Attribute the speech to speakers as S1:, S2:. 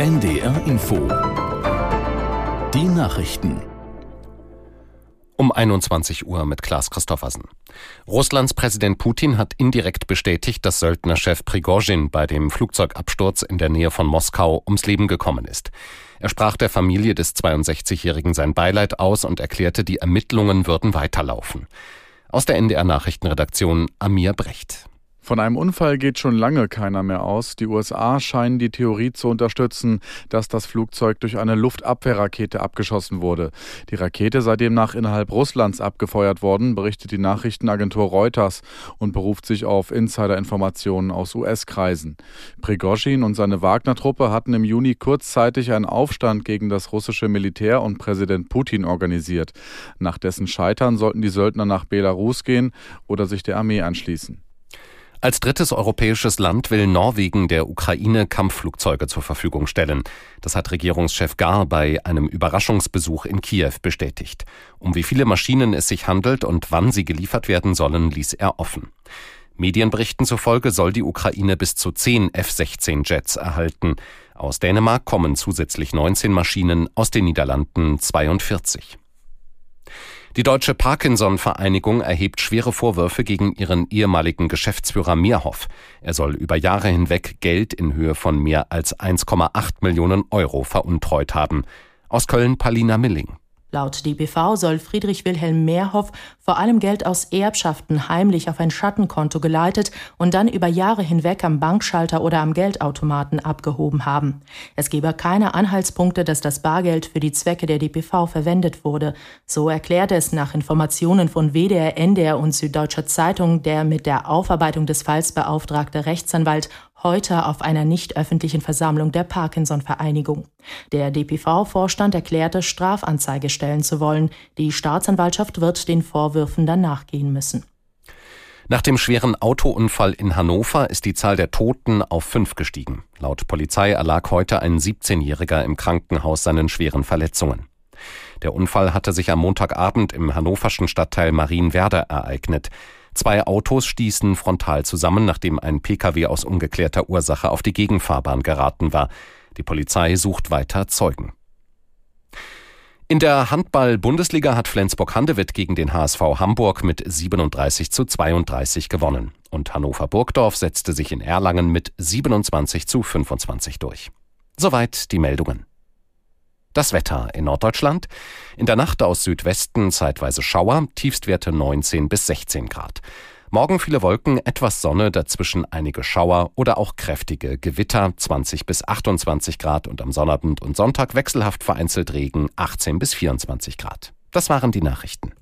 S1: NDR Info. Die Nachrichten.
S2: Um 21 Uhr mit Klaas Christoffersen. Russlands Präsident Putin hat indirekt bestätigt, dass Söldnerchef Prigozhin bei dem Flugzeugabsturz in der Nähe von Moskau ums Leben gekommen ist. Er sprach der Familie des 62-Jährigen sein Beileid aus und erklärte, die Ermittlungen würden weiterlaufen. Aus der NDR Nachrichtenredaktion Amir Brecht.
S3: Von einem Unfall geht schon lange keiner mehr aus. Die USA scheinen die Theorie zu unterstützen, dass das Flugzeug durch eine Luftabwehrrakete abgeschossen wurde. Die Rakete sei demnach innerhalb Russlands abgefeuert worden, berichtet die Nachrichtenagentur Reuters und beruft sich auf Insiderinformationen aus US-Kreisen. Prigozhin und seine Wagner-Truppe hatten im Juni kurzzeitig einen Aufstand gegen das russische Militär und Präsident Putin organisiert. Nach dessen Scheitern sollten die Söldner nach Belarus gehen oder sich der Armee anschließen.
S2: Als drittes europäisches Land will Norwegen der Ukraine Kampfflugzeuge zur Verfügung stellen. Das hat Regierungschef Gar bei einem Überraschungsbesuch in Kiew bestätigt. Um wie viele Maschinen es sich handelt und wann sie geliefert werden sollen, ließ er offen. Medienberichten zufolge soll die Ukraine bis zu zehn F-16 Jets erhalten. Aus Dänemark kommen zusätzlich 19 Maschinen, aus den Niederlanden 42. Die Deutsche Parkinson-Vereinigung erhebt schwere Vorwürfe gegen ihren ehemaligen Geschäftsführer Meerhoff. Er soll über Jahre hinweg Geld in Höhe von mehr als 1,8 Millionen Euro veruntreut haben. Aus Köln Palina Milling.
S4: Laut DBV soll Friedrich Wilhelm Mehrhoff vor allem Geld aus Erbschaften heimlich auf ein Schattenkonto geleitet und dann über Jahre hinweg am Bankschalter oder am Geldautomaten abgehoben haben. Es gebe keine Anhaltspunkte, dass das Bargeld für die Zwecke der DBV verwendet wurde. So erklärte es nach Informationen von WDR, NDR und Süddeutscher Zeitung der mit der Aufarbeitung des Falls beauftragte Rechtsanwalt heute auf einer nicht öffentlichen Versammlung der Parkinson-Vereinigung. Der DPV-Vorstand erklärte, Strafanzeige stellen zu wollen. Die Staatsanwaltschaft wird den Vorwürfen dann nachgehen müssen.
S2: Nach dem schweren Autounfall in Hannover ist die Zahl der Toten auf fünf gestiegen. Laut Polizei erlag heute ein 17-Jähriger im Krankenhaus seinen schweren Verletzungen. Der Unfall hatte sich am Montagabend im hannoverschen Stadtteil Marienwerder ereignet. Zwei Autos stießen frontal zusammen, nachdem ein Pkw aus ungeklärter Ursache auf die Gegenfahrbahn geraten war. Die Polizei sucht weiter Zeugen. In der Handball-Bundesliga hat Flensburg-Handewitt gegen den HSV Hamburg mit 37 zu 32 gewonnen. Und Hannover-Burgdorf setzte sich in Erlangen mit 27 zu 25 durch. Soweit die Meldungen. Das Wetter in Norddeutschland. In der Nacht aus Südwesten zeitweise Schauer, Tiefstwerte 19 bis 16 Grad. Morgen viele Wolken, etwas Sonne, dazwischen einige Schauer oder auch kräftige Gewitter, 20 bis 28 Grad und am Sonnabend und Sonntag wechselhaft vereinzelt Regen, 18 bis 24 Grad. Das waren die Nachrichten.